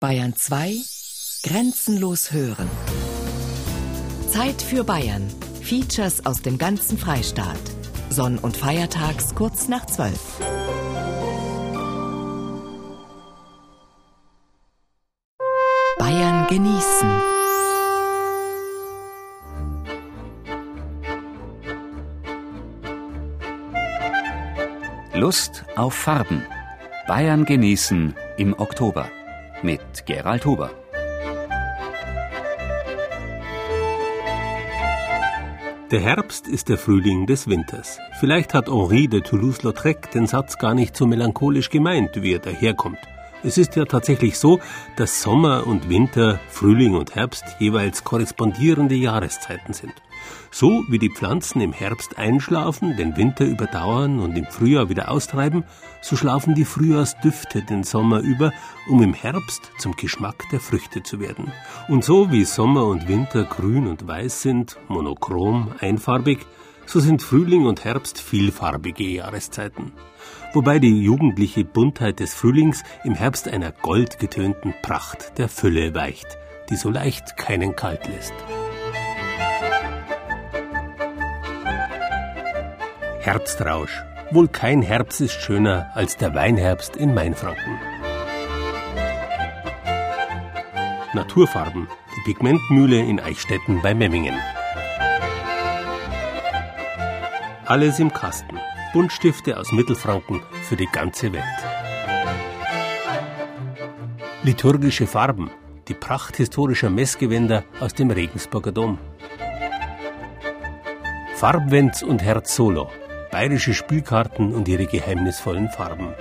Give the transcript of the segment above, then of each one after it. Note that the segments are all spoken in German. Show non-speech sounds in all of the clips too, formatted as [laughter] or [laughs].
Bayern 2 Grenzenlos hören. Zeit für Bayern. Features aus dem ganzen Freistaat. Sonn- und Feiertags kurz nach 12. Bayern genießen. Lust auf Farben. Bayern genießen im Oktober mit Gerald Huber. Der Herbst ist der Frühling des Winters. Vielleicht hat Henri de Toulouse-Lautrec den Satz gar nicht so melancholisch gemeint, wie er daherkommt. Es ist ja tatsächlich so, dass Sommer und Winter, Frühling und Herbst jeweils korrespondierende Jahreszeiten sind. So wie die Pflanzen im Herbst einschlafen, den Winter überdauern und im Frühjahr wieder austreiben, so schlafen die Frühjahrsdüfte den Sommer über, um im Herbst zum Geschmack der Früchte zu werden. Und so wie Sommer und Winter grün und weiß sind, monochrom, einfarbig, so sind Frühling und Herbst vielfarbige Jahreszeiten wobei die jugendliche Buntheit des Frühlings im Herbst einer goldgetönten Pracht der Fülle weicht, die so leicht keinen kalt lässt. Herbstrausch. Wohl kein Herbst ist schöner als der Weinherbst in Mainfranken. Naturfarben. Die Pigmentmühle in Eichstätten bei Memmingen. Alles im Kasten. Buntstifte aus Mittelfranken für die ganze Welt. Liturgische Farben, die Pracht historischer Messgewänder aus dem Regensburger Dom. Farbwenz und Herz Solo, bayerische Spielkarten und ihre geheimnisvollen Farben.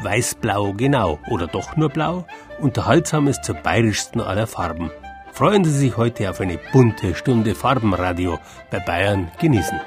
Weiß-Blau genau oder doch nur Blau, unterhaltsames zur bayerischsten aller Farben. Freuen Sie sich heute auf eine bunte Stunde Farbenradio bei Bayern genießen.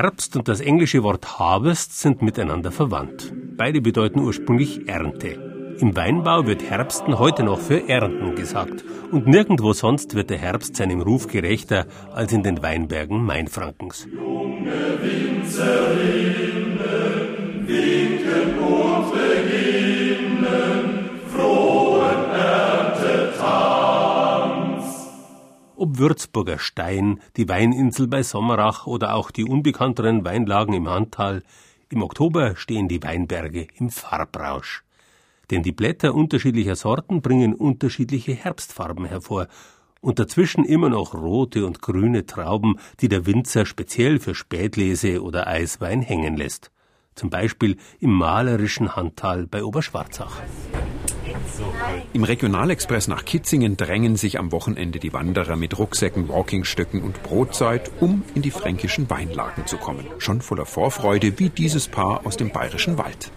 Herbst und das englische Wort Harvest sind miteinander verwandt. Beide bedeuten ursprünglich Ernte. Im Weinbau wird Herbsten heute noch für Ernten gesagt. Und nirgendwo sonst wird der Herbst seinem Ruf gerechter als in den Weinbergen Mainfrankens. Junge Winzerinnen winken und beginnen ob Würzburger Stein, die Weininsel bei Sommerach oder auch die unbekannteren Weinlagen im Handtal, im Oktober stehen die Weinberge im Farbrausch. Denn die Blätter unterschiedlicher Sorten bringen unterschiedliche Herbstfarben hervor und dazwischen immer noch rote und grüne Trauben, die der Winzer speziell für Spätlese oder Eiswein hängen lässt. Zum Beispiel im malerischen Handtal bei Oberschwarzach. Im Regionalexpress nach Kitzingen drängen sich am Wochenende die Wanderer mit Rucksäcken, Walkingstöcken und Brotzeit, um in die fränkischen Weinlagen zu kommen. Schon voller Vorfreude wie dieses Paar aus dem bayerischen Wald.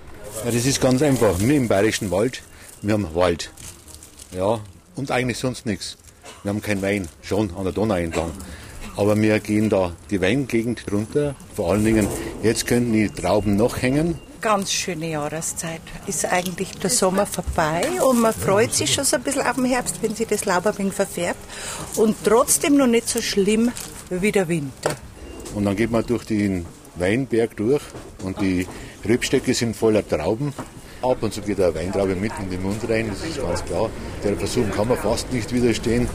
Ja, das ist ganz einfach. Wir im bayerischen Wald, wir haben Wald. Ja, und eigentlich sonst nichts. Wir haben kein Wein, schon an der Donau entlang. Aber wir gehen da die Weingegend runter. Vor allen Dingen, jetzt könnten die Trauben noch hängen ganz schöne Jahreszeit. Ist eigentlich der Sommer vorbei und man freut sich schon so ein bisschen auf den Herbst, wenn sich das Laub ein wenig verfärbt. Und trotzdem noch nicht so schlimm wie der Winter. Und dann geht man durch den Weinberg durch und die Rebstöcke sind voller Trauben. Ab und zu geht eine Weintraube mit in den Mund rein, das ist ganz klar. Der Versuch kann man fast nicht widerstehen.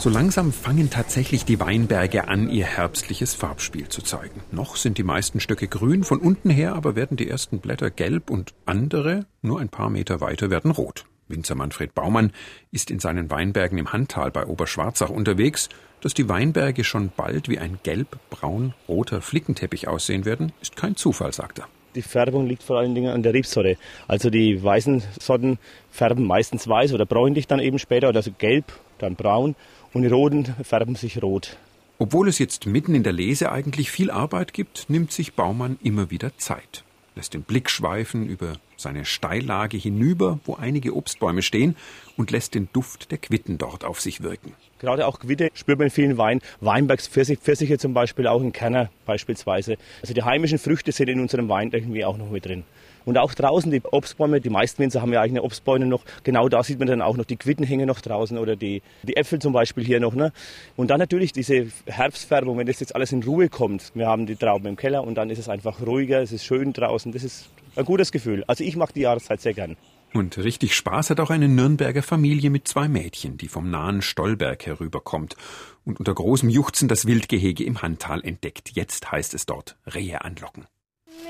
So langsam fangen tatsächlich die Weinberge an, ihr herbstliches Farbspiel zu zeigen. Noch sind die meisten Stöcke grün, von unten her aber werden die ersten Blätter gelb und andere, nur ein paar Meter weiter, werden rot. Winzer Manfred Baumann ist in seinen Weinbergen im Handtal bei Oberschwarzach unterwegs. Dass die Weinberge schon bald wie ein gelb-braun-roter Flickenteppich aussehen werden, ist kein Zufall, sagt er. Die Färbung liegt vor allen Dingen an der Rebsorte. Also die weißen Sorten färben meistens weiß oder bräunlich dann eben später, oder also gelb, dann braun und die roten färben sich rot. Obwohl es jetzt mitten in der Lese eigentlich viel Arbeit gibt, nimmt sich Baumann immer wieder Zeit, lässt den Blick schweifen über seine Steillage hinüber, wo einige Obstbäume stehen, und lässt den Duft der Quitten dort auf sich wirken. Gerade auch Quitte spürt man in vielen Weinen. Weinbergs Pfirsich, Pfirsiche zum Beispiel, auch in Kerner beispielsweise. Also die heimischen Früchte sind in unserem Wein irgendwie auch noch mit drin. Und auch draußen die Obstbäume, die meisten Winzer haben ja eigene Obstbäume noch. Genau da sieht man dann auch noch, die Quitten hängen noch draußen oder die, die Äpfel zum Beispiel hier noch. Ne? Und dann natürlich diese Herbstfärbung, wenn das jetzt alles in Ruhe kommt. Wir haben die Trauben im Keller und dann ist es einfach ruhiger, es ist schön draußen. Das ist ein gutes Gefühl. Also ich mag die Jahreszeit sehr gern. Und richtig Spaß hat auch eine Nürnberger Familie mit zwei Mädchen, die vom nahen Stollberg herüberkommt und unter großem Juchzen das Wildgehege im Handtal entdeckt. Jetzt heißt es dort Rehe anlocken.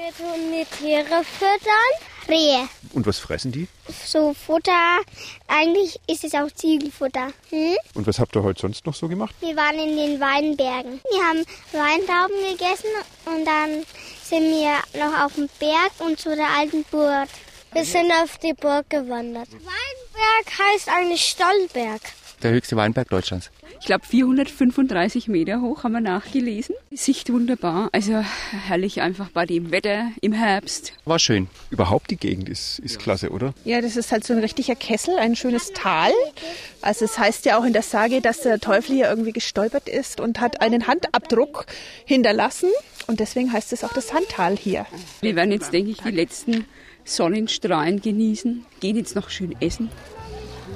Wir tun die Tiere füttern. Rehe. Und was fressen die? So Futter. Eigentlich ist es auch Ziegelfutter. Hm? Und was habt ihr heute sonst noch so gemacht? Wir waren in den Weinbergen. Wir haben Weintrauben gegessen und dann sind wir noch auf dem Berg und zu der alten Burg. Wir sind auf die Burg gewandert. Weinberg heißt eigentlich Stollberg. Der höchste Weinberg Deutschlands. Ich glaube 435 Meter hoch haben wir nachgelesen. Die Sicht wunderbar, also herrlich einfach bei dem Wetter im Herbst. War schön. Überhaupt die Gegend ist, ist klasse, oder? Ja, das ist halt so ein richtiger Kessel, ein schönes Tal. Also es heißt ja auch in der Sage, dass der Teufel hier irgendwie gestolpert ist und hat einen Handabdruck hinterlassen. Und deswegen heißt es auch das Sandtal hier. Wir werden jetzt, denke ich, die letzten Sonnenstrahlen genießen, gehen jetzt noch schön essen.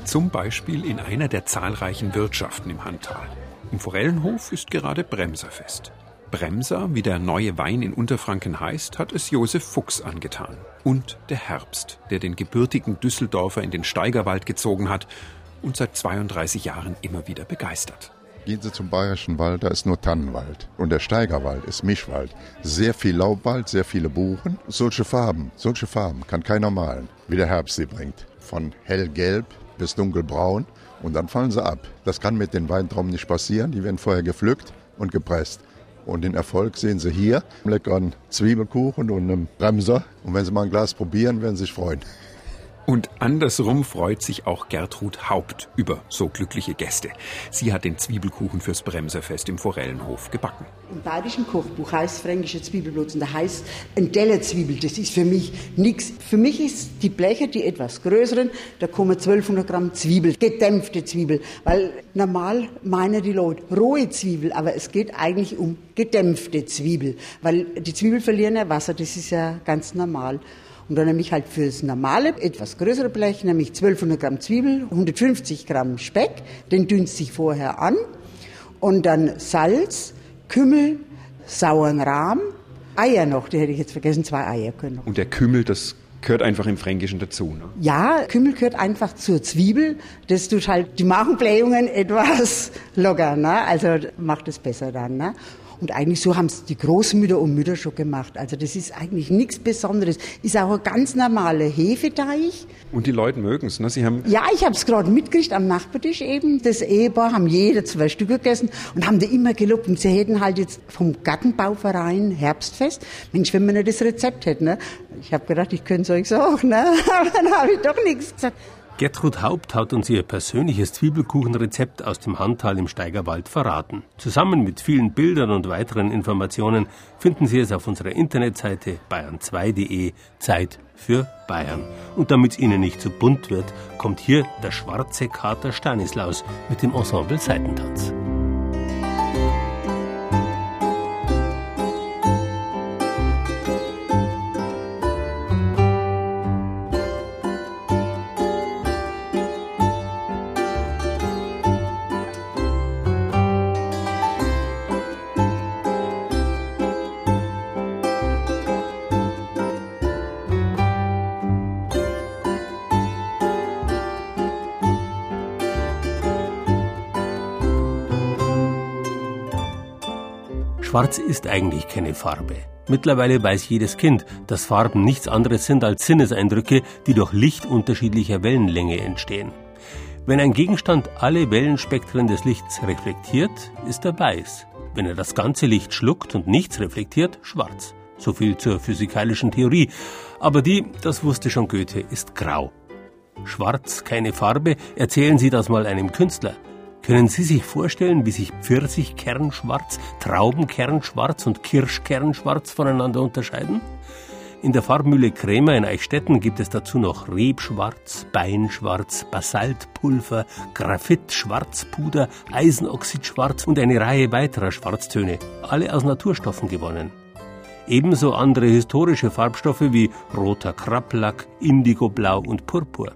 Zum Beispiel in einer der zahlreichen Wirtschaften im Handtal. Im Forellenhof ist gerade Bremserfest. Bremser, wie der neue Wein in Unterfranken heißt, hat es Josef Fuchs angetan. Und der Herbst, der den gebürtigen Düsseldorfer in den Steigerwald gezogen hat und seit 32 Jahren immer wieder begeistert. Gehen Sie zum Bayerischen Wald, da ist nur Tannenwald. Und der Steigerwald ist Mischwald. Sehr viel Laubwald, sehr viele Buchen. Solche Farben, solche Farben kann keiner malen, wie der Herbst sie bringt. Von hellgelb bis dunkelbraun und dann fallen sie ab. Das kann mit den Weintrauben nicht passieren. Die werden vorher gepflückt und gepresst. Und den Erfolg sehen Sie hier. Leckeren Zwiebelkuchen und einem Bremser. Und wenn Sie mal ein Glas probieren, werden Sie sich freuen. Und andersrum freut sich auch Gertrud Haupt über so glückliche Gäste. Sie hat den Zwiebelkuchen fürs Bremserfest im Forellenhof gebacken. Im bayerischen Kochbuch heißt fränkische Zwiebelblutz und da heißt ein Tellerzwiebel. Das ist für mich nichts. Für mich ist die Bleche, die etwas größeren, da kommen 1200 Gramm Zwiebel, gedämpfte Zwiebel. Weil normal meinen die Leute rohe Zwiebel, aber es geht eigentlich um gedämpfte Zwiebel. Weil die Zwiebel verlieren ja Wasser, das ist ja ganz normal. Und dann nehme ich halt für das normale, etwas größere Blech, nämlich 1200 Gramm Zwiebel, 150 Gramm Speck, den dünste ich vorher an. Und dann Salz, Kümmel, sauren Rahm, Eier noch, die hätte ich jetzt vergessen, zwei Eier können noch. Und der Kümmel, das gehört einfach im Fränkischen dazu, ne? Ja, Kümmel gehört einfach zur Zwiebel. Das tut halt die Magenblähungen etwas [laughs] lockern, ne? also macht es besser dann. Ne? Und eigentlich so haben es die Großmütter und Mütter schon gemacht. Also das ist eigentlich nichts Besonderes. Ist auch ein ganz normaler Hefeteig. Und die Leute mögen es, ne? Sie haben ja, ich habe es gerade mitgekriegt am Nachbartisch eben. Das Ehepaar haben jeder zwei Stück gegessen und haben da immer gelobt. Und sie hätten halt jetzt vom Gartenbauverein Herbstfest. Mensch, wenn wir nicht das Rezept hätten. Ne? Ich habe gedacht, ich könnte es euch sagen. Ne? [laughs] Aber dann habe ich doch nichts gesagt. Gertrud Haupt hat uns ihr persönliches Zwiebelkuchenrezept aus dem Handtal im Steigerwald verraten. Zusammen mit vielen Bildern und weiteren Informationen finden Sie es auf unserer Internetseite bayern2.de Zeit für Bayern. Und damit es Ihnen nicht zu bunt wird, kommt hier der schwarze Kater Stanislaus mit dem Ensemble Seitentanz. Schwarz ist eigentlich keine Farbe. Mittlerweile weiß jedes Kind, dass Farben nichts anderes sind als Sinneseindrücke, die durch Licht unterschiedlicher Wellenlänge entstehen. Wenn ein Gegenstand alle Wellenspektren des Lichts reflektiert, ist er weiß. Wenn er das ganze Licht schluckt und nichts reflektiert, schwarz. So viel zur physikalischen Theorie. Aber die, das wusste schon Goethe, ist grau. Schwarz keine Farbe, erzählen Sie das mal einem Künstler. Können Sie sich vorstellen, wie sich Pfirsichkernschwarz, Traubenkernschwarz und Kirschkernschwarz voneinander unterscheiden? In der Farbmühle Krämer in Eichstätten gibt es dazu noch Rebschwarz, Beinschwarz, Basaltpulver, Graphit-Schwarzpuder, Eisenoxidschwarz und eine Reihe weiterer Schwarztöne, alle aus Naturstoffen gewonnen. Ebenso andere historische Farbstoffe wie roter Krablack, Indigoblau und Purpur.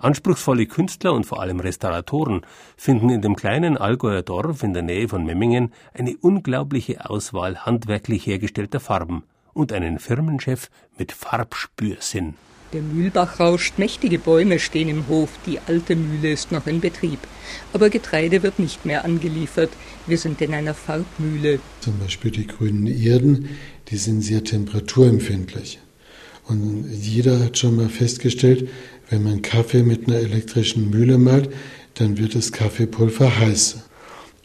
Anspruchsvolle Künstler und vor allem Restauratoren finden in dem kleinen Allgäuer Dorf in der Nähe von Memmingen eine unglaubliche Auswahl handwerklich hergestellter Farben und einen Firmenchef mit Farbspürsinn. Der Mühlbach rauscht, mächtige Bäume stehen im Hof, die alte Mühle ist noch in Betrieb. Aber Getreide wird nicht mehr angeliefert. Wir sind in einer Farbmühle. Zum Beispiel die grünen Erden, die sind sehr temperaturempfindlich. Und jeder hat schon mal festgestellt, wenn man Kaffee mit einer elektrischen Mühle malt, dann wird das Kaffeepulver heiß.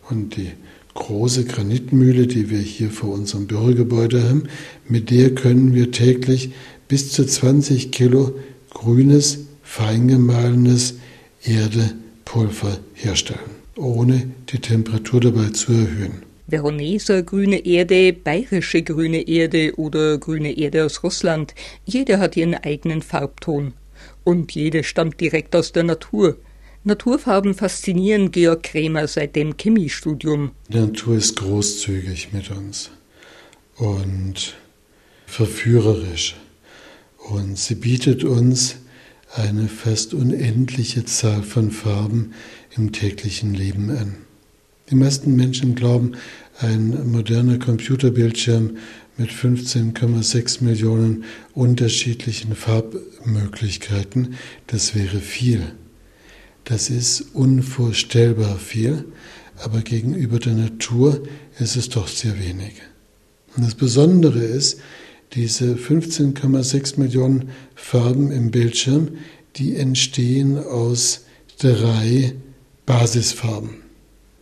Und die große Granitmühle, die wir hier vor unserem Bürogebäude haben, mit der können wir täglich bis zu 20 Kilo grünes, feingemahlenes Erdepulver herstellen, ohne die Temperatur dabei zu erhöhen. Veroneser grüne Erde, bayerische grüne Erde oder grüne Erde aus Russland. Jede hat ihren eigenen Farbton. Und jede stammt direkt aus der Natur. Naturfarben faszinieren Georg Krämer seit dem Chemiestudium. Die Natur ist großzügig mit uns und verführerisch. Und sie bietet uns eine fast unendliche Zahl von Farben im täglichen Leben an. Die meisten Menschen glauben, ein moderner Computerbildschirm mit 15,6 Millionen unterschiedlichen Farbmöglichkeiten, das wäre viel. Das ist unvorstellbar viel, aber gegenüber der Natur ist es doch sehr wenig. Und das Besondere ist, diese 15,6 Millionen Farben im Bildschirm, die entstehen aus drei Basisfarben.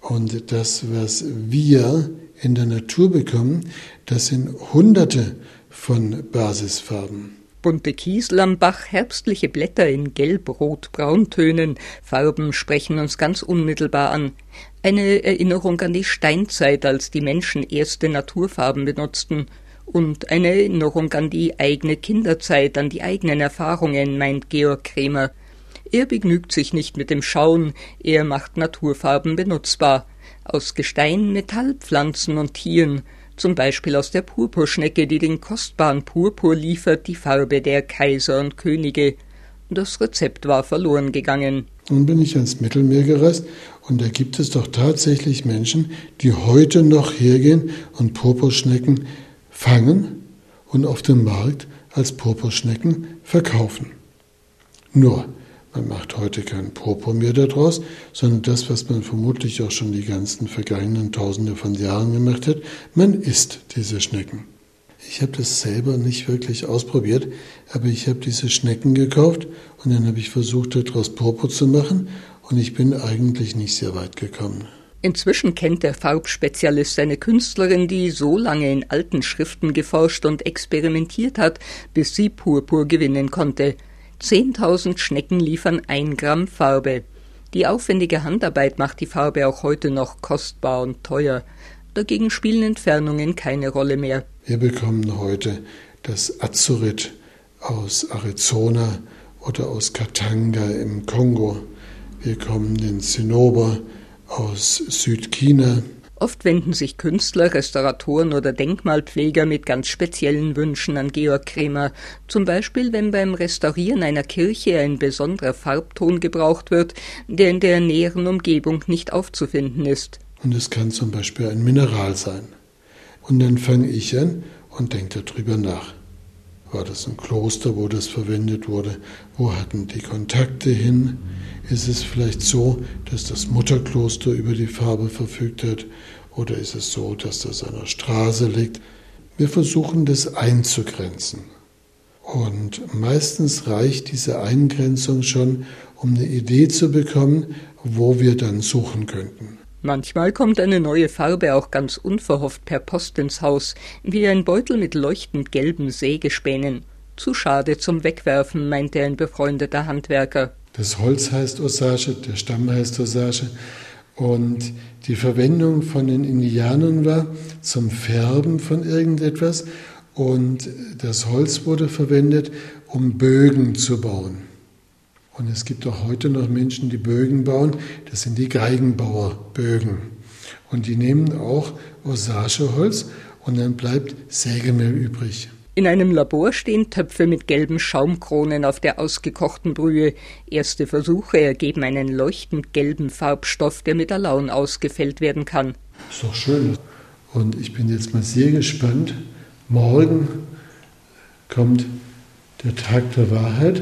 Und das, was wir in der Natur bekommen, das sind hunderte von Basisfarben bunte Kiesel am Bach, herbstliche Blätter in Gelb, Rot, Brauntönen, Farben sprechen uns ganz unmittelbar an. Eine Erinnerung an die Steinzeit, als die Menschen erste Naturfarben benutzten, und eine Erinnerung an die eigene Kinderzeit, an die eigenen Erfahrungen, meint Georg Kremer. Er begnügt sich nicht mit dem Schauen, er macht Naturfarben benutzbar. Aus Gestein, Metallpflanzen und Tieren, zum Beispiel aus der Purpurschnecke, die den kostbaren Purpur liefert, die Farbe der Kaiser und Könige. Das Rezept war verloren gegangen. Nun bin ich ans Mittelmeer gereist und da gibt es doch tatsächlich Menschen, die heute noch hergehen und Purpurschnecken fangen und auf dem Markt als Purpurschnecken verkaufen. Nur, man macht heute keinen Purpur mehr daraus, sondern das, was man vermutlich auch schon die ganzen vergangenen Tausende von Jahren gemacht hat, man isst diese Schnecken. Ich habe das selber nicht wirklich ausprobiert, aber ich habe diese Schnecken gekauft und dann habe ich versucht, daraus Purpur zu machen und ich bin eigentlich nicht sehr weit gekommen. Inzwischen kennt der Farbspezialist eine Künstlerin, die so lange in alten Schriften geforscht und experimentiert hat, bis sie Purpur gewinnen konnte. Zehntausend Schnecken liefern ein Gramm Farbe. Die aufwendige Handarbeit macht die Farbe auch heute noch kostbar und teuer. Dagegen spielen Entfernungen keine Rolle mehr. Wir bekommen heute das Azurit aus Arizona oder aus Katanga im Kongo. Wir bekommen den Zinnober aus Südchina. Oft wenden sich Künstler, Restauratoren oder Denkmalpfleger mit ganz speziellen Wünschen an Georg Kremer. Zum Beispiel, wenn beim Restaurieren einer Kirche ein besonderer Farbton gebraucht wird, der in der näheren Umgebung nicht aufzufinden ist. Und es kann zum Beispiel ein Mineral sein. Und dann fange ich an und denke darüber nach. War das ein Kloster, wo das verwendet wurde? Wo hatten die Kontakte hin? Ist es vielleicht so, dass das Mutterkloster über die Farbe verfügt hat? Oder ist es so, dass das an der Straße liegt? Wir versuchen das einzugrenzen. Und meistens reicht diese Eingrenzung schon, um eine Idee zu bekommen, wo wir dann suchen könnten. Manchmal kommt eine neue Farbe auch ganz unverhofft per Post ins Haus, wie ein Beutel mit leuchtend gelben Sägespänen. Zu schade zum Wegwerfen, meinte ein befreundeter Handwerker. Das Holz heißt Osage, der Stamm heißt Osage Und die Verwendung von den Indianern war zum Färben von irgendetwas und das Holz wurde verwendet, um Bögen zu bauen. Und es gibt auch heute noch Menschen, die Bögen bauen. Das sind die Geigenbauerbögen. Und die nehmen auch Osageholz und dann bleibt Sägemehl übrig. In einem Labor stehen Töpfe mit gelben Schaumkronen auf der ausgekochten Brühe. Erste Versuche ergeben einen leuchtend gelben Farbstoff, der mit Alaun ausgefällt werden kann. Ist doch schön. Und ich bin jetzt mal sehr gespannt. Morgen kommt der Tag der Wahrheit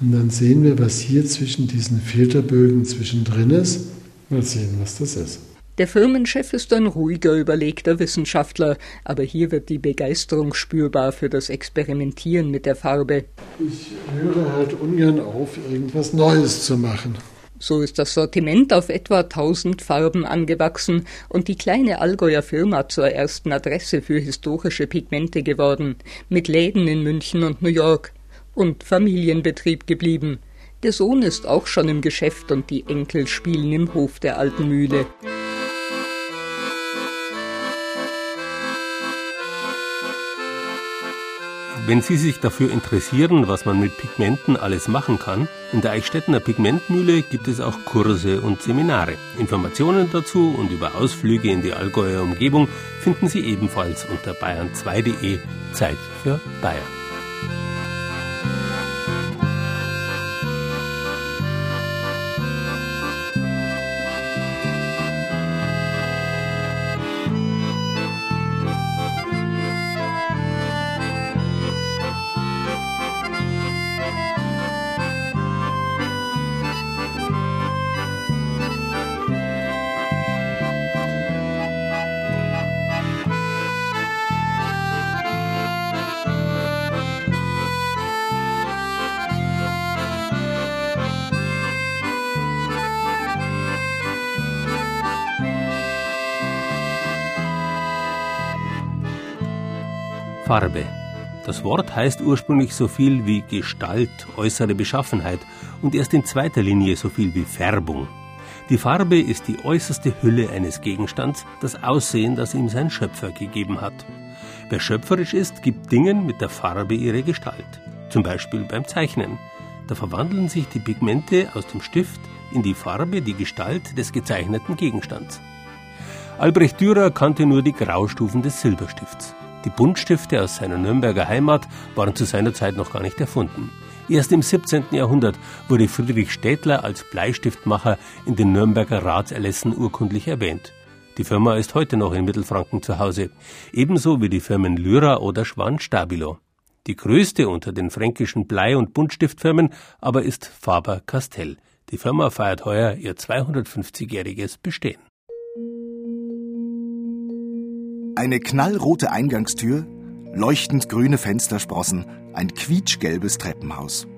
und dann sehen wir, was hier zwischen diesen Filterbögen zwischendrin ist. Mal sehen, was das ist. Der Firmenchef ist ein ruhiger, überlegter Wissenschaftler, aber hier wird die Begeisterung spürbar für das Experimentieren mit der Farbe. Ich höre halt ungern auf, irgendwas Neues zu machen. So ist das Sortiment auf etwa 1000 Farben angewachsen und die kleine Allgäuer Firma zur ersten Adresse für historische Pigmente geworden, mit Läden in München und New York und Familienbetrieb geblieben. Der Sohn ist auch schon im Geschäft und die Enkel spielen im Hof der alten Mühle. Wenn Sie sich dafür interessieren, was man mit Pigmenten alles machen kann, in der Eichstättener Pigmentmühle gibt es auch Kurse und Seminare. Informationen dazu und über Ausflüge in die Allgäuer Umgebung finden Sie ebenfalls unter bayern2.de Zeit für Bayern. Farbe. Das Wort heißt ursprünglich so viel wie Gestalt, äußere Beschaffenheit und erst in zweiter Linie so viel wie Färbung. Die Farbe ist die äußerste Hülle eines Gegenstands, das Aussehen, das ihm sein Schöpfer gegeben hat. Wer schöpferisch ist, gibt Dingen mit der Farbe ihre Gestalt. Zum Beispiel beim Zeichnen. Da verwandeln sich die Pigmente aus dem Stift in die Farbe, die Gestalt des gezeichneten Gegenstands. Albrecht Dürer kannte nur die Graustufen des Silberstifts. Die Buntstifte aus seiner Nürnberger Heimat waren zu seiner Zeit noch gar nicht erfunden. Erst im 17. Jahrhundert wurde Friedrich Städtler als Bleistiftmacher in den Nürnberger Ratserlässen urkundlich erwähnt. Die Firma ist heute noch in Mittelfranken zu Hause, ebenso wie die Firmen Lyra oder Schwan-Stabilo. Die größte unter den fränkischen Blei- und Buntstiftfirmen aber ist Faber-Castell. Die Firma feiert heuer ihr 250-jähriges Bestehen. Eine knallrote Eingangstür, leuchtend grüne Fenstersprossen, ein quietschgelbes Treppenhaus.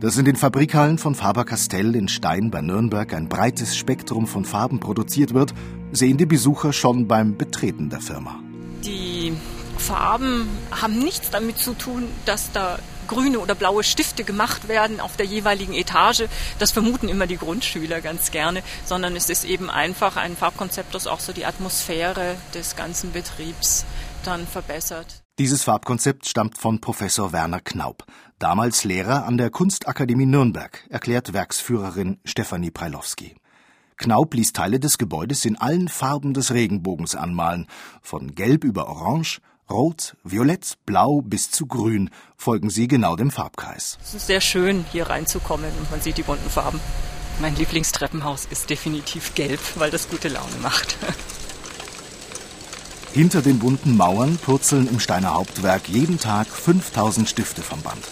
Dass in den Fabrikhallen von Faber-Castell in Stein bei Nürnberg ein breites Spektrum von Farben produziert wird, sehen die Besucher schon beim Betreten der Firma. Die Farben haben nichts damit zu tun, dass da grüne oder blaue Stifte gemacht werden auf der jeweiligen Etage. Das vermuten immer die Grundschüler ganz gerne, sondern es ist eben einfach ein Farbkonzept, das auch so die Atmosphäre des ganzen Betriebs dann verbessert. Dieses Farbkonzept stammt von Professor Werner Knaub, damals Lehrer an der Kunstakademie Nürnberg, erklärt Werksführerin Stefanie Preilowski. Knaub ließ Teile des Gebäudes in allen Farben des Regenbogens anmalen, von Gelb über Orange, Rot, Violett, Blau bis zu Grün folgen sie genau dem Farbkreis. Es ist sehr schön, hier reinzukommen und man sieht die bunten Farben. Mein Lieblingstreppenhaus ist definitiv gelb, weil das gute Laune macht. [laughs] Hinter den bunten Mauern purzeln im Steiner Hauptwerk jeden Tag 5000 Stifte vom Band.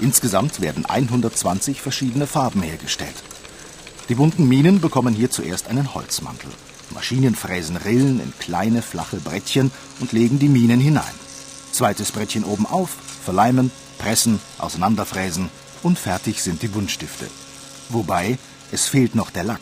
Insgesamt werden 120 verschiedene Farben hergestellt. Die bunten Minen bekommen hier zuerst einen Holzmantel. Maschinen fräsen Rillen in kleine, flache Brettchen und legen die Minen hinein. Zweites Brettchen oben auf, verleimen, pressen, auseinanderfräsen und fertig sind die Buntstifte. Wobei, es fehlt noch der Lack.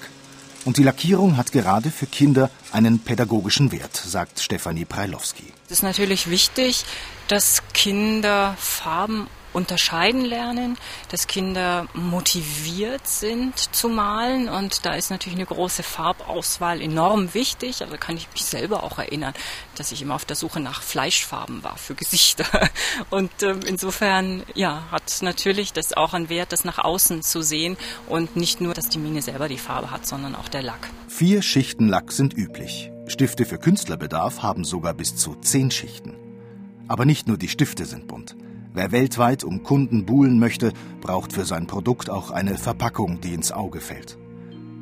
Und die Lackierung hat gerade für Kinder einen pädagogischen Wert, sagt Stefanie Preilowski. Es ist natürlich wichtig, dass Kinder Farben unterscheiden lernen, dass Kinder motiviert sind zu malen und da ist natürlich eine große Farbauswahl enorm wichtig. Also kann ich mich selber auch erinnern, dass ich immer auf der Suche nach Fleischfarben war für Gesichter. [laughs] Und ähm, insofern, ja, hat natürlich das auch einen Wert, das nach außen zu sehen und nicht nur, dass die Mine selber die Farbe hat, sondern auch der Lack. Vier Schichten Lack sind üblich. Stifte für Künstlerbedarf haben sogar bis zu zehn Schichten. Aber nicht nur die Stifte sind bunt. Wer weltweit um Kunden buhlen möchte, braucht für sein Produkt auch eine Verpackung, die ins Auge fällt.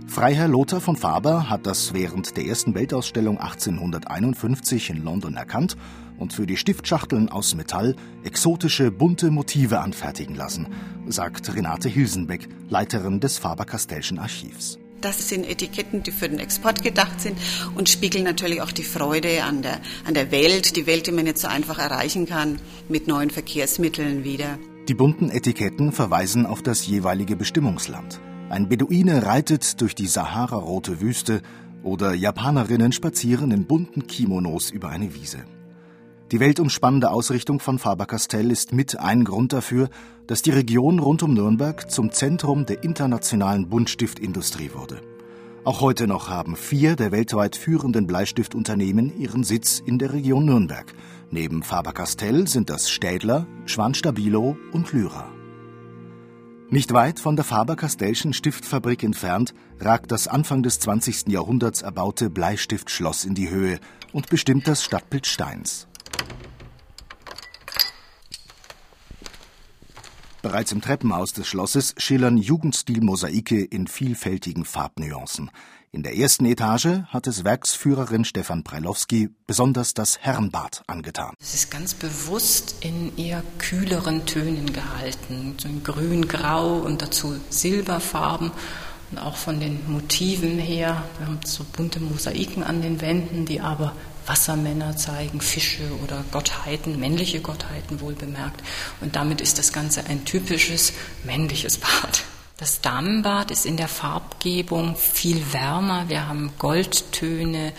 Freiherr Lothar von Faber hat das während der ersten Weltausstellung 1851 in London erkannt und für die Stiftschachteln aus Metall exotische bunte Motive anfertigen lassen, sagt Renate Hilsenbeck, Leiterin des Faber-Castellschen Archivs. Das sind Etiketten, die für den Export gedacht sind und spiegeln natürlich auch die Freude an der, an der Welt, die Welt, die man nicht so einfach erreichen kann, mit neuen Verkehrsmitteln wieder. Die bunten Etiketten verweisen auf das jeweilige Bestimmungsland. Ein Beduine reitet durch die Sahara-rote Wüste oder Japanerinnen spazieren in bunten Kimonos über eine Wiese. Die weltumspannende Ausrichtung von Faber-Castell ist mit ein Grund dafür, dass die Region rund um Nürnberg zum Zentrum der internationalen Buntstiftindustrie wurde. Auch heute noch haben vier der weltweit führenden Bleistiftunternehmen ihren Sitz in der Region Nürnberg. Neben Faber-Castell sind das Städler, Schwan-Stabilo und Lyra. Nicht weit von der Faber-Castellschen Stiftfabrik entfernt ragt das Anfang des 20. Jahrhunderts erbaute Bleistiftschloss in die Höhe und bestimmt das Stadtbild Steins. Bereits im Treppenhaus des Schlosses schillern Jugendstil-Mosaike in vielfältigen Farbnuancen. In der ersten Etage hat es Werksführerin Stefan Preilowski besonders das Herrenbad angetan. Es ist ganz bewusst in eher kühleren Tönen gehalten, so in grün, grau und dazu Silberfarben. Und auch von den Motiven her, wir haben so bunte Mosaiken an den Wänden, die aber Wassermänner zeigen, Fische oder Gottheiten, männliche Gottheiten wohl bemerkt. Und damit ist das Ganze ein typisches männliches Bad. Das Damenbad ist in der Farbgebung viel wärmer. Wir haben Goldtöne,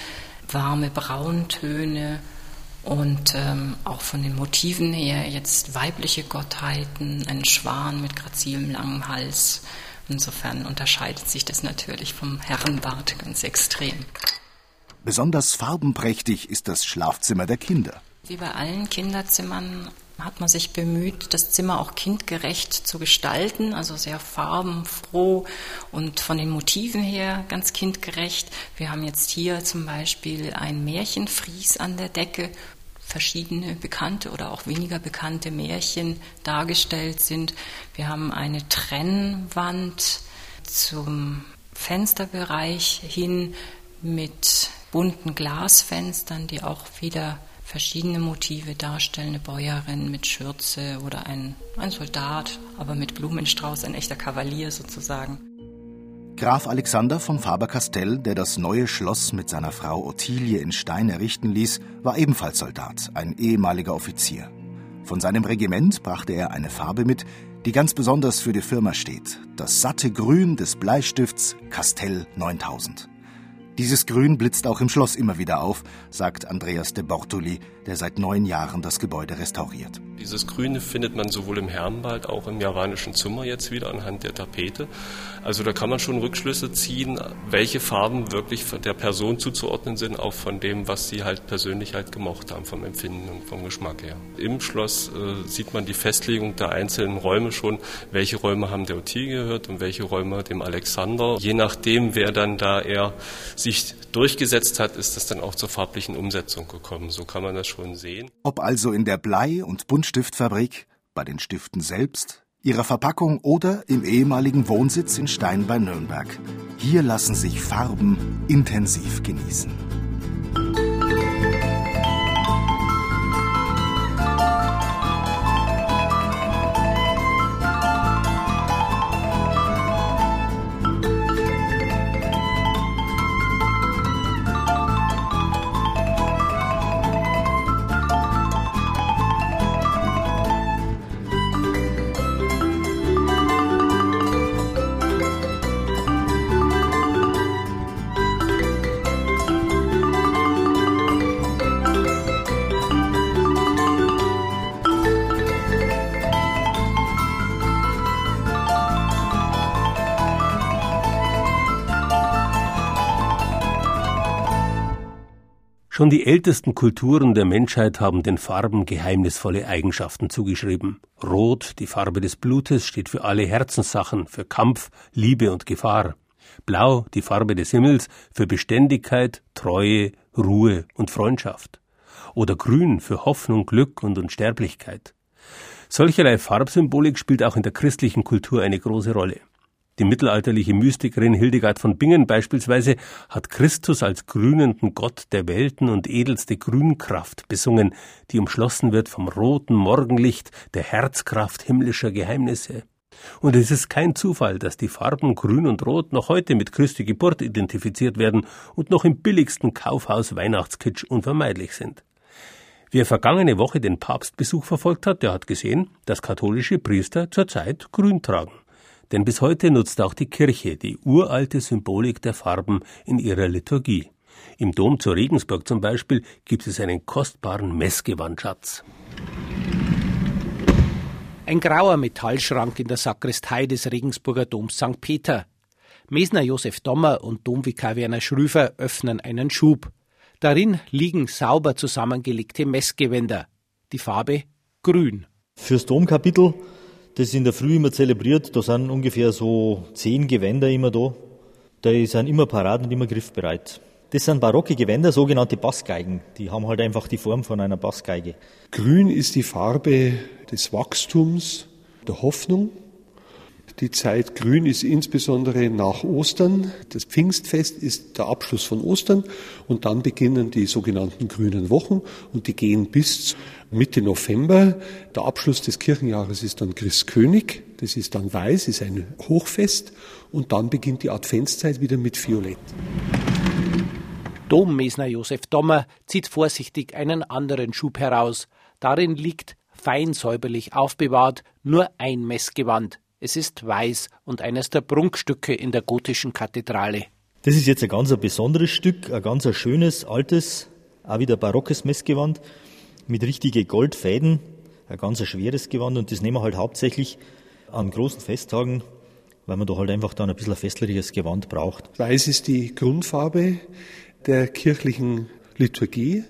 warme Brauntöne und ähm, auch von den Motiven her jetzt weibliche Gottheiten, ein Schwan mit grazilem langem Hals. Insofern unterscheidet sich das natürlich vom Herrenbad ganz extrem. Besonders farbenprächtig ist das Schlafzimmer der Kinder. Wie bei allen Kinderzimmern hat man sich bemüht, das Zimmer auch kindgerecht zu gestalten, also sehr farbenfroh und von den Motiven her ganz kindgerecht. Wir haben jetzt hier zum Beispiel ein Märchenfries an der Decke, verschiedene bekannte oder auch weniger bekannte Märchen dargestellt sind. Wir haben eine Trennwand zum Fensterbereich hin mit bunten Glasfenstern, die auch wieder verschiedene Motive darstellen. Eine Bäuerin mit Schürze oder ein, ein Soldat, aber mit Blumenstrauß, ein echter Kavalier sozusagen. Graf Alexander von Faber-Castell, der das neue Schloss mit seiner Frau Ottilie in Stein errichten ließ, war ebenfalls Soldat, ein ehemaliger Offizier. Von seinem Regiment brachte er eine Farbe mit, die ganz besonders für die Firma steht, das satte Grün des Bleistifts Castell 9000. Dieses Grün blitzt auch im Schloss immer wieder auf, sagt Andreas de Bortoli, der seit neun Jahren das Gebäude restauriert. Dieses Grüne findet man sowohl im Herrenwald, auch im javanischen Zimmer jetzt wieder anhand der Tapete. Also da kann man schon Rückschlüsse ziehen, welche Farben wirklich der Person zuzuordnen sind, auch von dem, was sie halt persönlich halt gemocht haben, vom Empfinden und vom Geschmack her. Im Schloss äh, sieht man die Festlegung der einzelnen Räume schon, welche Räume haben der Ottilie gehört und welche Räume dem Alexander. Je nachdem, wer dann da eher sich durchgesetzt hat, ist das dann auch zur farblichen Umsetzung gekommen. So kann man das schon sehen. Ob also in der Blei- und Buntstiftfabrik, bei den Stiften selbst, ihrer Verpackung oder im ehemaligen Wohnsitz in Stein bei Nürnberg. Hier lassen sich Farben intensiv genießen. Schon die ältesten Kulturen der Menschheit haben den Farben geheimnisvolle Eigenschaften zugeschrieben. Rot, die Farbe des Blutes, steht für alle Herzenssachen, für Kampf, Liebe und Gefahr. Blau, die Farbe des Himmels, für Beständigkeit, Treue, Ruhe und Freundschaft. Oder Grün für Hoffnung, Glück und Unsterblichkeit. Solcherlei Farbsymbolik spielt auch in der christlichen Kultur eine große Rolle. Die mittelalterliche Mystikerin Hildegard von Bingen beispielsweise hat Christus als grünenden Gott der Welten und edelste Grünkraft besungen, die umschlossen wird vom roten Morgenlicht der Herzkraft himmlischer Geheimnisse. Und es ist kein Zufall, dass die Farben Grün und Rot noch heute mit Christi Geburt identifiziert werden und noch im billigsten Kaufhaus Weihnachtskitsch unvermeidlich sind. Wer vergangene Woche den Papstbesuch verfolgt hat, der hat gesehen, dass katholische Priester zurzeit grün tragen. Denn bis heute nutzt auch die Kirche die uralte Symbolik der Farben in ihrer Liturgie. Im Dom zu Regensburg zum Beispiel gibt es einen kostbaren Messgewandschatz. Ein grauer Metallschrank in der Sakristei des Regensburger Doms St. Peter. Mesner Josef Dommer und Domvikar Werner Schrüfer öffnen einen Schub. Darin liegen sauber zusammengelegte Messgewänder. Die Farbe grün. Fürs Domkapitel das in der Früh immer zelebriert. Da sind ungefähr so zehn Gewänder immer da. Die sind immer parat und immer griffbereit. Das sind barocke Gewänder, sogenannte Bassgeigen. Die haben halt einfach die Form von einer Bassgeige. Grün ist die Farbe des Wachstums, der Hoffnung. Die Zeit grün ist insbesondere nach Ostern. Das Pfingstfest ist der Abschluss von Ostern und dann beginnen die sogenannten grünen Wochen und die gehen bis Mitte November. Der Abschluss des Kirchenjahres ist dann Christkönig. Das ist dann weiß, ist ein Hochfest und dann beginnt die Adventszeit wieder mit Violett. Dommesner Josef Dommer zieht vorsichtig einen anderen Schub heraus. Darin liegt, fein säuberlich aufbewahrt, nur ein Messgewand. Es ist weiß und eines der Prunkstücke in der gotischen Kathedrale. Das ist jetzt ein ganz besonderes Stück, ein ganz schönes, altes, auch wieder barockes Messgewand mit richtigen Goldfäden, ein ganz schweres Gewand und das nehmen wir halt hauptsächlich an großen Festtagen, weil man da halt einfach dann ein bisschen ein festliches Gewand braucht. Weiß ist die Grundfarbe der kirchlichen Liturgie.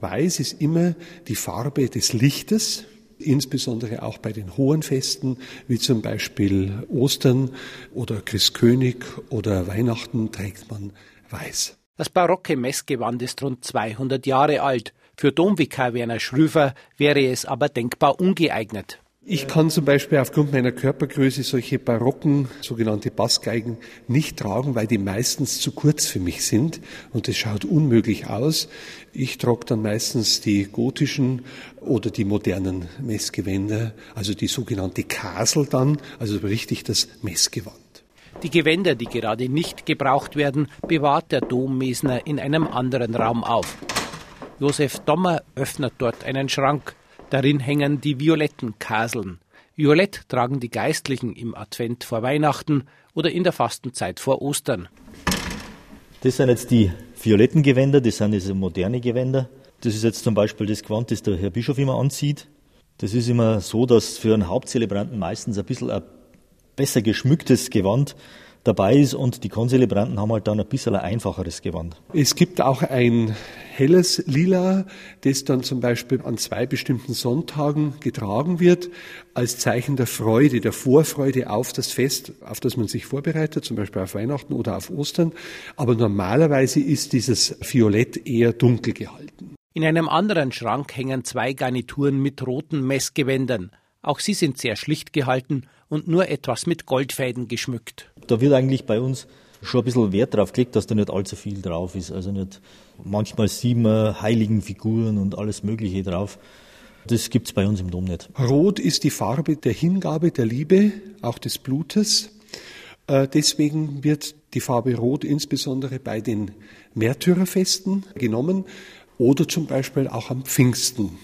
Weiß ist immer die Farbe des Lichtes, insbesondere auch bei den hohen Festen, wie zum Beispiel Ostern oder Christkönig oder Weihnachten, trägt man weiß. Das barocke Messgewand ist rund 200 Jahre alt. Für Domvikar Werner Schrüfer wäre es aber denkbar ungeeignet. Ich kann zum Beispiel aufgrund meiner Körpergröße solche barocken, sogenannte Bassgeigen nicht tragen, weil die meistens zu kurz für mich sind und es schaut unmöglich aus. Ich trage dann meistens die gotischen oder die modernen Messgewänder, also die sogenannte Kasel dann, also richtig das Messgewand. Die Gewänder, die gerade nicht gebraucht werden, bewahrt der Dommesner in einem anderen Raum auf. Josef Dommer öffnet dort einen Schrank. Darin hängen die violetten Kaseln. Violett tragen die Geistlichen im Advent vor Weihnachten oder in der Fastenzeit vor Ostern. Das sind jetzt die violetten Gewänder, das sind diese moderne Gewänder. Das ist jetzt zum Beispiel das Gewand, das der Herr Bischof immer anzieht. Das ist immer so, dass für einen Hauptzelebranten meistens ein bisschen ein besser geschmücktes Gewand dabei ist und die Konzelebranten haben halt dann ein bisschen ein einfacheres Gewand. Es gibt auch ein helles Lila, das dann zum Beispiel an zwei bestimmten Sonntagen getragen wird, als Zeichen der Freude, der Vorfreude auf das Fest, auf das man sich vorbereitet, zum Beispiel auf Weihnachten oder auf Ostern. Aber normalerweise ist dieses Violett eher dunkel gehalten. In einem anderen Schrank hängen zwei Garnituren mit roten Messgewändern. Auch sie sind sehr schlicht gehalten und nur etwas mit Goldfäden geschmückt. Da wird eigentlich bei uns schon ein bisschen Wert drauf gelegt, dass da nicht allzu viel drauf ist. Also nicht manchmal sieben heiligen Figuren und alles Mögliche drauf. Das gibt es bei uns im Dom nicht. Rot ist die Farbe der Hingabe, der Liebe, auch des Blutes. Äh, deswegen wird die Farbe Rot insbesondere bei den Märtyrerfesten genommen oder zum Beispiel auch am Pfingsten.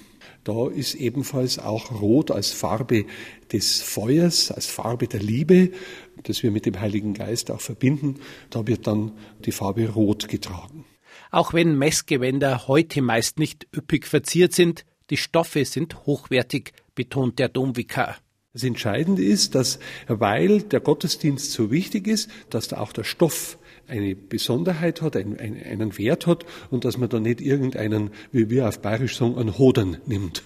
Da ist ebenfalls auch Rot als Farbe des Feuers, als Farbe der Liebe, das wir mit dem Heiligen Geist auch verbinden. Da wird dann die Farbe Rot getragen. Auch wenn Messgewänder heute meist nicht üppig verziert sind, die Stoffe sind hochwertig, betont der Domvikar. Das Entscheidende ist, dass, weil der Gottesdienst so wichtig ist, dass da auch der Stoff eine Besonderheit hat, einen, einen Wert hat und dass man da nicht irgendeinen, wie wir auf Bayerisch sagen, einen Hodern nimmt.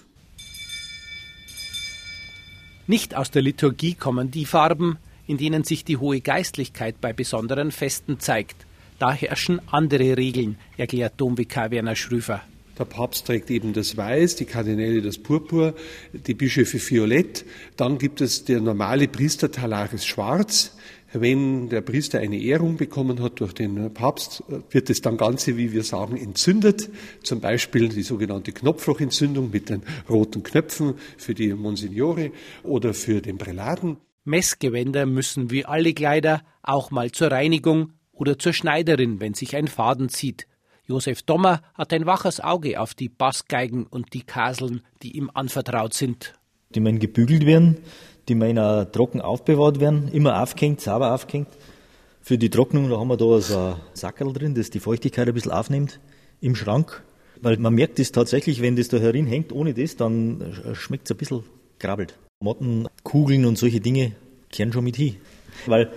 Nicht aus der Liturgie kommen die Farben, in denen sich die hohe Geistlichkeit bei besonderen Festen zeigt. Da herrschen andere Regeln, erklärt Domvikar Werner Schröfer. Der Papst trägt eben das Weiß, die Kardinäle das Purpur, die Bischöfe Violett. Dann gibt es der normale Priester Talaris Schwarz. Wenn der Priester eine Ehrung bekommen hat durch den Papst, wird das dann Ganze, wie wir sagen, entzündet. Zum Beispiel die sogenannte Knopflochentzündung mit den roten Knöpfen für die Monsignore oder für den Präladen. Messgewänder müssen wie alle Kleider auch mal zur Reinigung oder zur Schneiderin, wenn sich ein Faden zieht. Josef Dommer hat ein waches Auge auf die Bassgeigen und die Kaseln, die ihm anvertraut sind. Die meinen gebügelt werden, die meiner trocken aufbewahrt werden, immer aufgehängt, sauber aufgehängt. Für die Trocknung, da haben wir da so ein Sackerl drin, das die Feuchtigkeit ein bisschen aufnimmt im Schrank. Weil man merkt es tatsächlich, wenn das da herin hängt, ohne das, dann schmeckt es ein bisschen grabbelt. Motten, Kugeln und solche Dinge kehren schon mit hin. Weil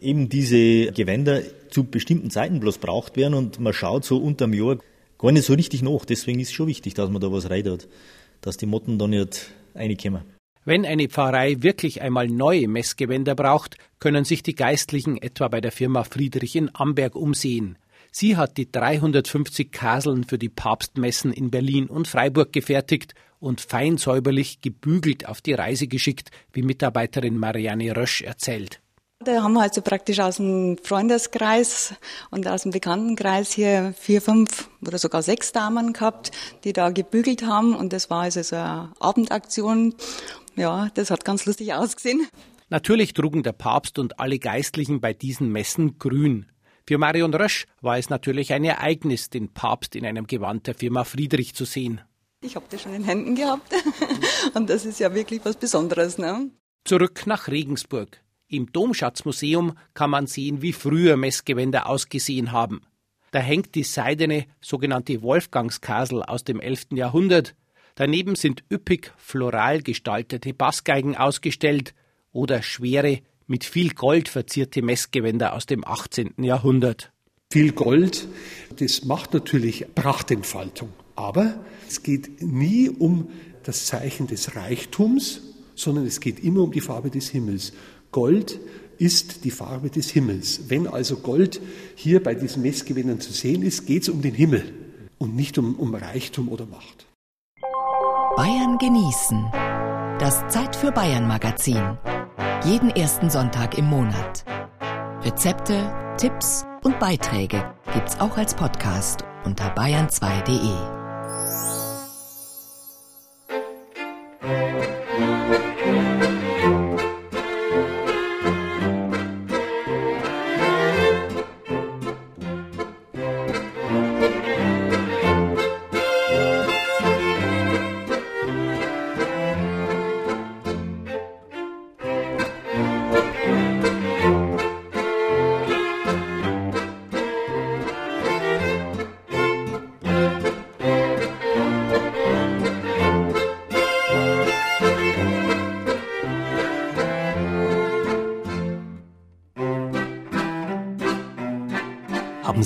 eben diese Gewänder zu bestimmten Zeiten bloß braucht werden und man schaut so unterm Jahr gar nicht so richtig nach. Deswegen ist es schon wichtig, dass man da was rein dass die Motten da nicht reinkommen. Wenn eine Pfarrei wirklich einmal neue Messgewänder braucht, können sich die Geistlichen etwa bei der Firma Friedrich in Amberg umsehen. Sie hat die 350 Kaseln für die Papstmessen in Berlin und Freiburg gefertigt und fein säuberlich gebügelt auf die Reise geschickt, wie Mitarbeiterin Marianne Rösch erzählt. Da haben wir also praktisch aus dem Freundeskreis und aus dem Bekanntenkreis hier vier, fünf oder sogar sechs Damen gehabt, die da gebügelt haben. Und das war also so eine Abendaktion ja, das hat ganz lustig ausgesehen. Natürlich trugen der Papst und alle Geistlichen bei diesen Messen grün. Für Marion Rösch war es natürlich ein Ereignis, den Papst in einem Gewand der Firma Friedrich zu sehen. Ich habe das schon in Händen gehabt [laughs] und das ist ja wirklich was Besonderes. Ne? Zurück nach Regensburg. Im Domschatzmuseum kann man sehen, wie früher Messgewänder ausgesehen haben. Da hängt die seidene sogenannte Wolfgangskasel aus dem 11. Jahrhundert. Daneben sind üppig floral gestaltete Bassgeigen ausgestellt oder schwere, mit viel Gold verzierte Messgewänder aus dem 18. Jahrhundert. Viel Gold, das macht natürlich Prachtentfaltung. Aber es geht nie um das Zeichen des Reichtums, sondern es geht immer um die Farbe des Himmels. Gold ist die Farbe des Himmels. Wenn also Gold hier bei diesen Messgewändern zu sehen ist, geht es um den Himmel und nicht um, um Reichtum oder Macht. Bayern genießen. Das Zeit für Bayern Magazin. Jeden ersten Sonntag im Monat. Rezepte, Tipps und Beiträge gibt's auch als Podcast unter bayern2.de.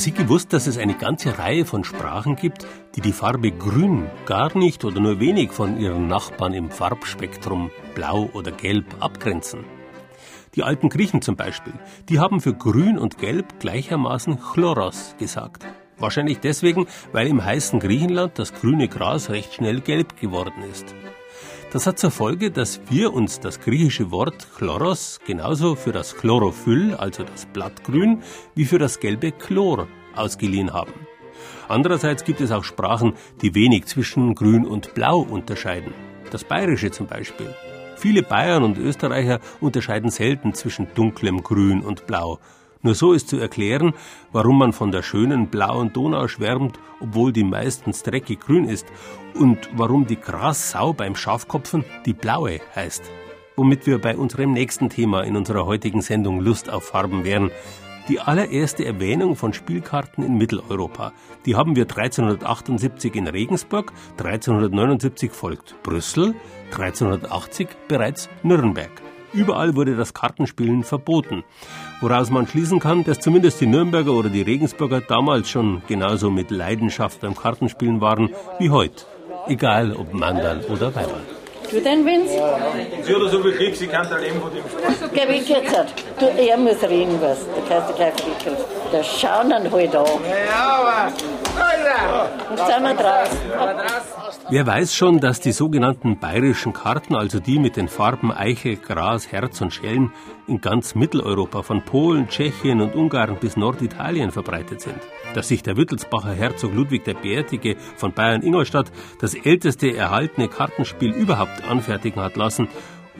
Sie gewusst, dass es eine ganze Reihe von Sprachen gibt, die die Farbe Grün gar nicht oder nur wenig von ihren Nachbarn im Farbspektrum Blau oder Gelb abgrenzen? Die alten Griechen zum Beispiel, die haben für Grün und Gelb gleichermaßen Chloros gesagt. Wahrscheinlich deswegen, weil im heißen Griechenland das grüne Gras recht schnell gelb geworden ist. Das hat zur Folge, dass wir uns das griechische Wort Chloros genauso für das Chlorophyll, also das Blattgrün, wie für das gelbe Chlor ausgeliehen haben. Andererseits gibt es auch Sprachen, die wenig zwischen Grün und Blau unterscheiden. Das Bayerische zum Beispiel. Viele Bayern und Österreicher unterscheiden selten zwischen dunklem Grün und Blau. Nur so ist zu erklären, warum man von der schönen blauen Donau schwärmt, obwohl die meistens dreckig grün ist, und warum die Grassau beim Schafkopfen die blaue heißt. Womit wir bei unserem nächsten Thema in unserer heutigen Sendung Lust auf Farben wären. Die allererste Erwähnung von Spielkarten in Mitteleuropa, die haben wir 1378 in Regensburg, 1379 folgt Brüssel, 1380 bereits Nürnberg. Überall wurde das Kartenspielen verboten. Woraus man schließen kann, dass zumindest die Nürnberger oder die Regensburger damals schon genauso mit Leidenschaft beim Kartenspielen waren wie heute. Egal ob Mandal oder Weiberl. Du den Vince? Sie hat so viel Glück, sie kann da leben von dem Spaß. Geh weg jetzt. Du, er muss reden, was. Da kannst du gleich wickeln. Da schauen dann halt an. Ja, aber. Jetzt sind wir draußen. Wer weiß schon, dass die sogenannten bayerischen Karten, also die mit den Farben Eichel, Gras, Herz und Schellen, in ganz Mitteleuropa von Polen, Tschechien und Ungarn bis Norditalien verbreitet sind. Dass sich der Wittelsbacher Herzog Ludwig der Bärtige von Bayern-Ingolstadt das älteste erhaltene Kartenspiel überhaupt anfertigen hat lassen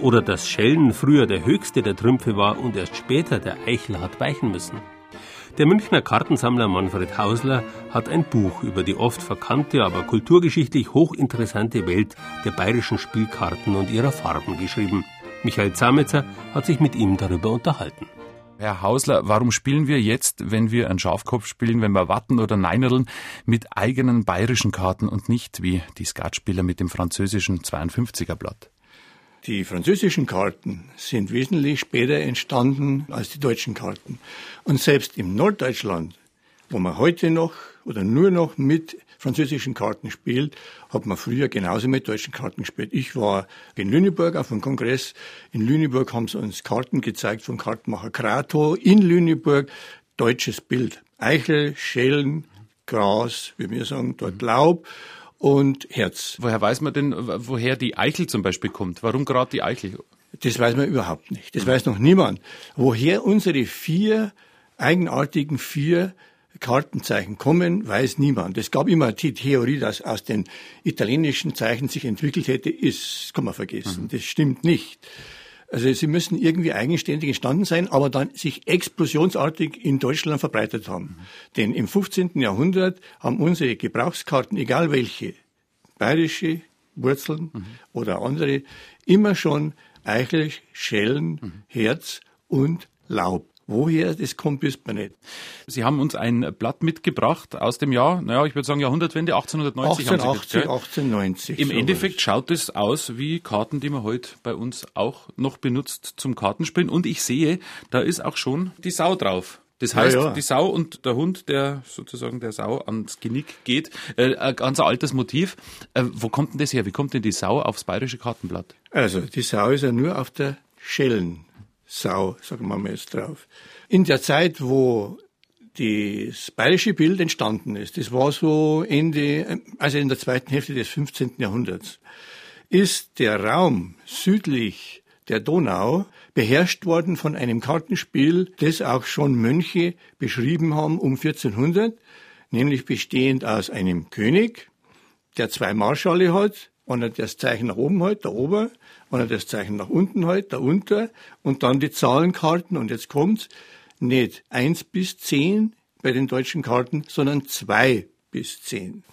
oder dass Schellen früher der höchste der Trümpfe war und erst später der Eichel hat weichen müssen. Der Münchner Kartensammler Manfred Hausler hat ein Buch über die oft verkannte, aber kulturgeschichtlich hochinteressante Welt der bayerischen Spielkarten und ihrer Farben geschrieben. Michael Zametzer hat sich mit ihm darüber unterhalten. Herr Hausler, warum spielen wir jetzt, wenn wir einen Schafkopf spielen, wenn wir Watten oder Neinerln, mit eigenen bayerischen Karten und nicht wie die Skatspieler mit dem französischen 52er Blatt? Die französischen Karten sind wesentlich später entstanden als die deutschen Karten. Und selbst im Norddeutschland, wo man heute noch oder nur noch mit französischen Karten spielt, hat man früher genauso mit deutschen Karten gespielt. Ich war in Lüneburg auf einem Kongress. In Lüneburg haben sie uns Karten gezeigt vom Kartenmacher Krato. In Lüneburg deutsches Bild. Eichel, Schellen, Gras, wie wir sagen, dort Laub und Herz. Woher weiß man denn, woher die Eichel zum Beispiel kommt? Warum gerade die Eichel? Das weiß man überhaupt nicht. Das weiß noch niemand. Woher unsere vier eigenartigen vier Kartenzeichen kommen, weiß niemand. Es gab immer die Theorie, dass aus den italienischen Zeichen sich entwickelt hätte, ist, kann man vergessen. Mhm. Das stimmt nicht. Also sie müssen irgendwie eigenständig entstanden sein, aber dann sich explosionsartig in Deutschland verbreitet haben. Mhm. Denn im 15. Jahrhundert haben unsere Gebrauchskarten, egal welche, bayerische Wurzeln mhm. oder andere, immer schon Eichel, Schellen, mhm. Herz und Laub. Woher das kommt, wisst man nicht. Sie haben uns ein Blatt mitgebracht aus dem Jahr, naja, ich würde sagen Jahrhundertwende, 1890. 1880, 1890. Im Endeffekt was. schaut es aus wie Karten, die man heute bei uns auch noch benutzt zum Kartenspielen. Und ich sehe, da ist auch schon die Sau drauf. Das heißt, ja, ja. die Sau und der Hund, der sozusagen der Sau ans Genick geht, äh, ein ganz altes Motiv. Äh, wo kommt denn das her? Wie kommt denn die Sau aufs bayerische Kartenblatt? Also, die Sau ist ja nur auf der Schellen Sau, sagen wir mal jetzt drauf. In der Zeit, wo das bayerische Bild entstanden ist, das war so Ende, also in der zweiten Hälfte des 15. Jahrhunderts, ist der Raum südlich der Donau beherrscht worden von einem Kartenspiel, das auch schon Mönche beschrieben haben um 1400, nämlich bestehend aus einem König, der zwei Marschale hat, einer das Zeichen nach oben hält, der Ober, einer das Zeichen nach unten hält, der Unter, und dann die Zahlenkarten, und jetzt kommt's, nicht eins bis zehn bei den deutschen Karten, sondern zwei bis zehn.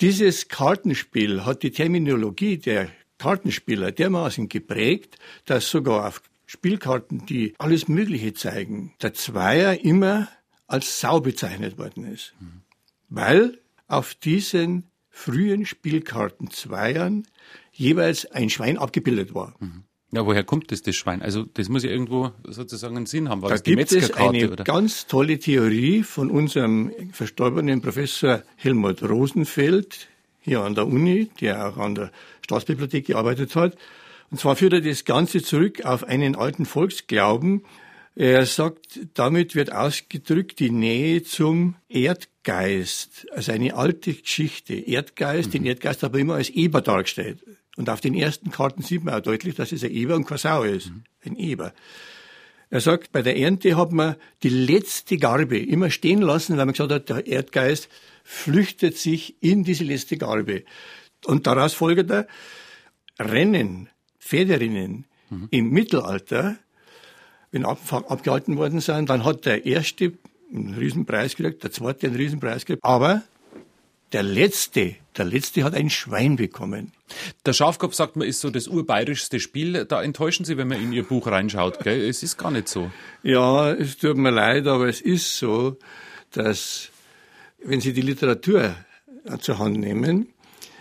Dieses Kartenspiel hat die Terminologie der Kartenspieler dermaßen geprägt, dass sogar auf Spielkarten, die alles Mögliche zeigen, der Zweier immer als Sau bezeichnet worden ist. Mhm. Weil auf diesen frühen Spielkarten Zweiern jeweils ein Schwein abgebildet war. Mhm. Ja, woher kommt das, das Schwein? Also das muss ja irgendwo sozusagen einen Sinn haben. War da das die gibt es eine oder? ganz tolle Theorie von unserem verstorbenen Professor Helmut Rosenfeld hier an der Uni, der auch an der Staatsbibliothek gearbeitet hat. Und zwar führt er das Ganze zurück auf einen alten Volksglauben. Er sagt, damit wird ausgedrückt die Nähe zum Erdgeist, also eine alte Geschichte. Erdgeist, mhm. den Erdgeist aber immer als Eber dargestellt. Und auf den ersten Karten sieht man auch deutlich, dass es ein Eber und kein Sau ist. Mhm. Ein Eber. Er sagt, bei der Ernte hat man die letzte Garbe immer stehen lassen, weil man gesagt hat, der Erdgeist flüchtet sich in diese letzte Garbe. Und daraus folgt er, Rennen Pferderinnen mhm. im Mittelalter, wenn ab, abgehalten worden sind, dann hat der erste einen Riesenpreis gekriegt, der zweite einen Riesenpreis gekriegt, aber der letzte, der letzte hat ein Schwein bekommen. Der Schafkopf sagt man, ist so das urbayerischste Spiel. Da enttäuschen Sie, wenn man in Ihr Buch reinschaut. Gell? Es ist gar nicht so. Ja, es tut mir leid, aber es ist so, dass wenn Sie die Literatur zur Hand nehmen,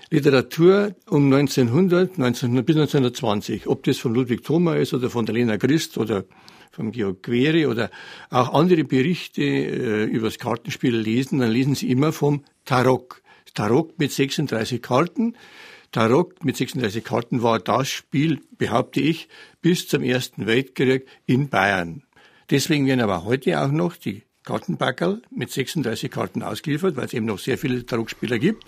Literatur um 1900, 1900 bis 1920, ob das von Ludwig Thoma ist oder von der Lena Christ oder vom Georg Quere oder auch andere Berichte äh, über das Kartenspiel lesen, dann lesen Sie immer vom Tarok. Tarok mit 36 Karten. Tarok mit 36 Karten war das Spiel, behaupte ich, bis zum Ersten Weltkrieg in Bayern. Deswegen werden aber heute auch noch die Kartenbackerl mit 36 Karten ausgeliefert, weil es eben noch sehr viele Tarokspieler gibt.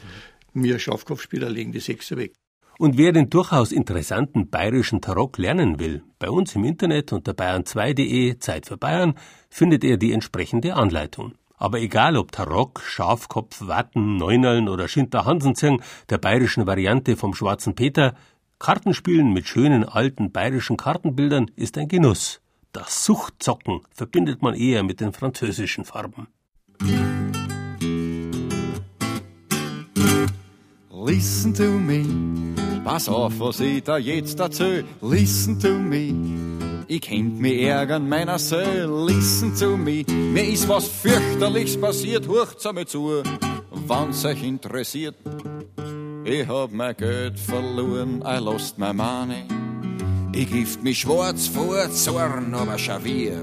Wir Schafkopfspieler legen die Sechser weg. Und wer den durchaus interessanten bayerischen Tarok lernen will, bei uns im Internet unter bayern2.de Zeit für Bayern findet er die entsprechende Anleitung. Aber egal ob Tarok, Schafkopf, Watten, Neuneln oder Schinter Hansenzirn, der bayerischen Variante vom Schwarzen Peter, Kartenspielen mit schönen alten bayerischen Kartenbildern ist ein Genuss. Das Suchtzocken verbindet man eher mit den französischen Farben. Listen to me. Pass auf, was ich da jetzt erzähl. Listen to me. Ich kennt mich ärgern meiner Seele. Listen to me. Mir ist was fürchterliches passiert. Hurcht's einmal zu, wann's euch interessiert. Ich hab mein Geld verloren. I lost my money. Ich gift mich schwarz vor Zorn, aber Schavier.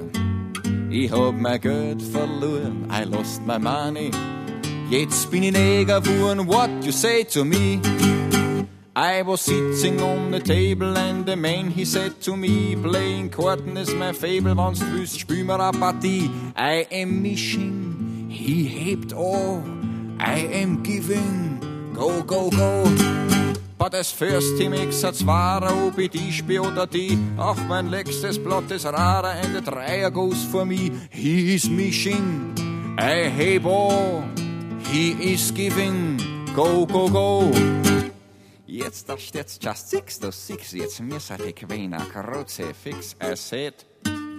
Ich hab mein Geld verloren. I lost my money. Ich Neger geworden, what you say to me? I was sitting on the table and the man he said to me, playing Karten is my fable, wann's du willst, spiel mir a Partie. I am missing, he hebt all, I am giving, go, go, go. But as first he makes a zwara, ob ich die spiel oder die, ach mein letztes Blatt ist rarer and the Dreier goes for me. He is missing, I heb all. He is giving, go, go, go. Jetzt da steht's just six to six, jetzt mir seid ich a Kruzifix. Er sagt,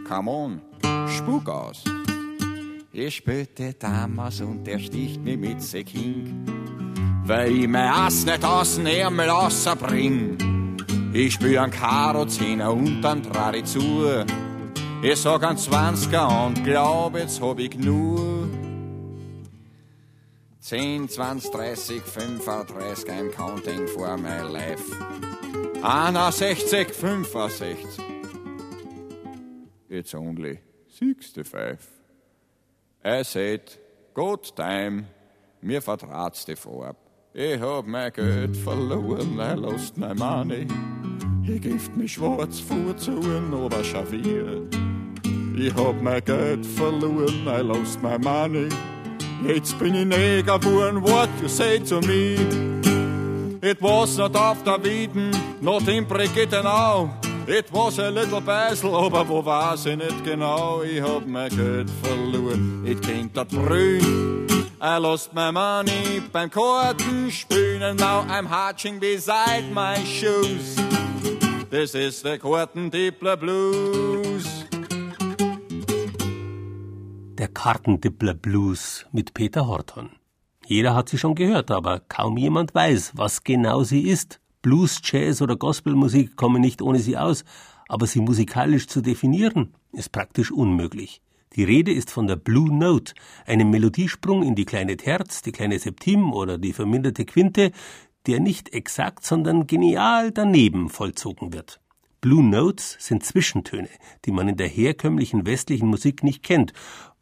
come on, spuk aus. Ich spütte damals und der sticht mir mit se King, weil ich mein Ass nicht aus dem Ärmel rausbring. Ich spür ein Karo Zehner und ich zu. Ich sag ein Zwanziger und glaub, jetzt hab ich nur 10, 20, 30, 35, I'm counting for my life. 61, 65. It's only 65. I said, good time, mir vertrat's die Farb. Ich hab mein Geld verloren, I lost my money. Ich gift mich schwarz vorzuhren, aber Schavier. Ich hab mein Geld verloren, I lost my money. Jetzt bin ich Neger geworden, what you say to me. It was not after Wieden, not in Brigittenau. It was a little Basel, aber wo war's ich nicht genau? Ich hab mein Geld verloren, it kennt dat Brünn. I lost my money beim Kartenspielen, and now I'm hatching beside my shoes. This is the Kartentippler Blues. Der Kartendippler Blues mit Peter Horton. Jeder hat sie schon gehört, aber kaum jemand weiß, was genau sie ist. Blues, Jazz oder Gospelmusik kommen nicht ohne sie aus, aber sie musikalisch zu definieren, ist praktisch unmöglich. Die Rede ist von der Blue Note, einem Melodiesprung in die kleine Terz, die kleine Septim oder die verminderte Quinte, der nicht exakt, sondern genial daneben vollzogen wird. Blue Notes sind Zwischentöne, die man in der herkömmlichen westlichen Musik nicht kennt,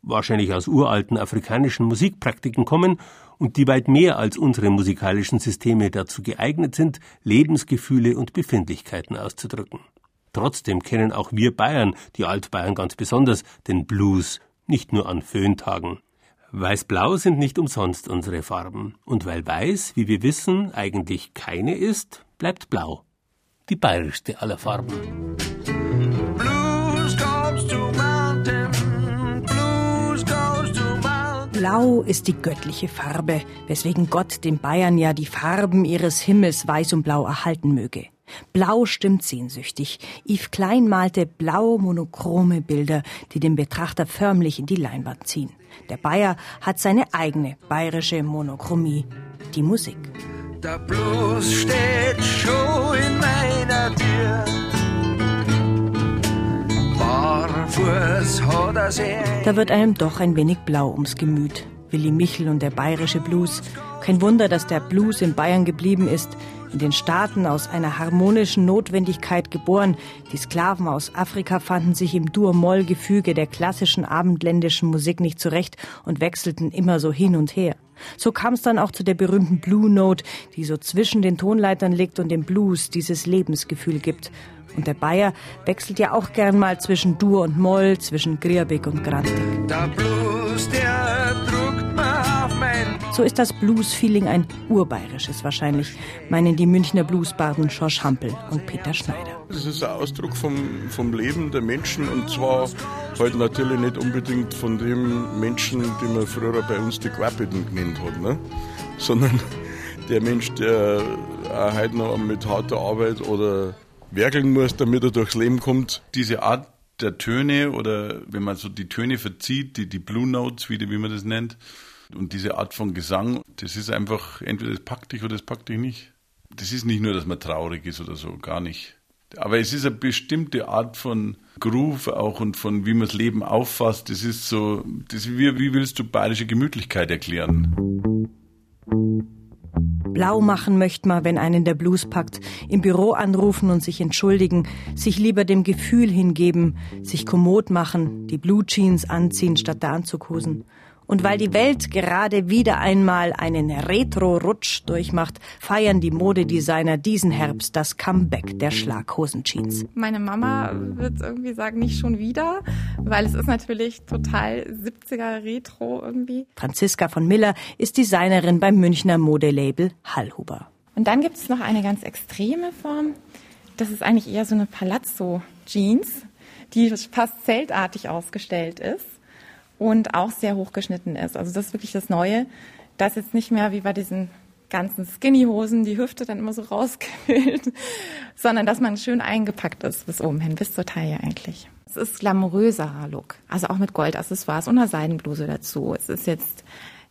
wahrscheinlich aus uralten afrikanischen Musikpraktiken kommen und die weit mehr als unsere musikalischen Systeme dazu geeignet sind, Lebensgefühle und Befindlichkeiten auszudrücken. Trotzdem kennen auch wir Bayern, die Altbayern ganz besonders, den Blues, nicht nur an Föhntagen. Weiß-Blau sind nicht umsonst unsere Farben. Und weil Weiß, wie wir wissen, eigentlich keine ist, bleibt Blau. Die bayerischste aller Farben. Blau ist die göttliche Farbe, weswegen Gott den Bayern ja die Farben ihres Himmels weiß und blau erhalten möge. Blau stimmt sehnsüchtig. Yves Klein malte blau monochrome Bilder, die den Betrachter förmlich in die Leinwand ziehen. Der Bayer hat seine eigene bayerische Monochromie, die Musik. Der Blues steht schon in meiner Tür. Da wird einem doch ein wenig blau ums Gemüt. Willi Michel und der bayerische Blues Kein Wunder, dass der Blues in Bayern geblieben ist, in den Staaten aus einer harmonischen Notwendigkeit geboren. Die Sklaven aus Afrika fanden sich im Dur-Moll-Gefüge der klassischen abendländischen Musik nicht zurecht und wechselten immer so hin und her. So kam es dann auch zu der berühmten Blue Note, die so zwischen den Tonleitern liegt und dem Blues dieses Lebensgefühl gibt. Und der Bayer wechselt ja auch gern mal zwischen Dur und Moll, zwischen Grierbeck und Grantig. Der Blues, der druckt mir auf mein so ist das Blues-Feeling ein urbayerisches wahrscheinlich, meinen die Münchner Bluesbarden George Hampel und Peter Schneider. Das ist ein Ausdruck vom, vom Leben der Menschen und zwar halt natürlich nicht unbedingt von dem Menschen, den man früher bei uns die Quapiten genannt hat, ne? sondern der Mensch, der auch heute noch mit harter Arbeit oder werkeln muss, damit er durchs Leben kommt. Diese Art der Töne oder wenn man so die Töne verzieht, die, die Blue Notes, wie, wie man das nennt, und diese Art von Gesang, das ist einfach, entweder das packt dich oder das packt dich nicht. Das ist nicht nur, dass man traurig ist oder so, gar nicht. Aber es ist eine bestimmte Art von Groove auch und von wie man das Leben auffasst. Das ist so, das wie, wie willst du bayerische Gemütlichkeit erklären? Blau machen möchte man, wenn einen der Blues packt, im Büro anrufen und sich entschuldigen, sich lieber dem Gefühl hingeben, sich kommod machen, die Blue Jeans anziehen statt der Anzughosen. Und weil die Welt gerade wieder einmal einen Retro-Rutsch durchmacht, feiern die Modedesigner diesen Herbst das Comeback der Schlaghosen-Jeans. Meine Mama wird irgendwie sagen, nicht schon wieder, weil es ist natürlich total 70er Retro irgendwie. Franziska von Miller ist Designerin beim Münchner Modelabel Hallhuber. Und dann gibt es noch eine ganz extreme Form. Das ist eigentlich eher so eine Palazzo-Jeans, die fast zeltartig ausgestellt ist und auch sehr hochgeschnitten ist. Also das ist wirklich das Neue, dass jetzt nicht mehr wie bei diesen ganzen Skinny-Hosen die Hüfte dann immer so rausquillt, [laughs] sondern dass man schön eingepackt ist bis oben hin, bis zur Taille eigentlich. Es ist glamouröserer Look, also auch mit Goldaccessoires und einer Seidenbluse dazu. Es ist jetzt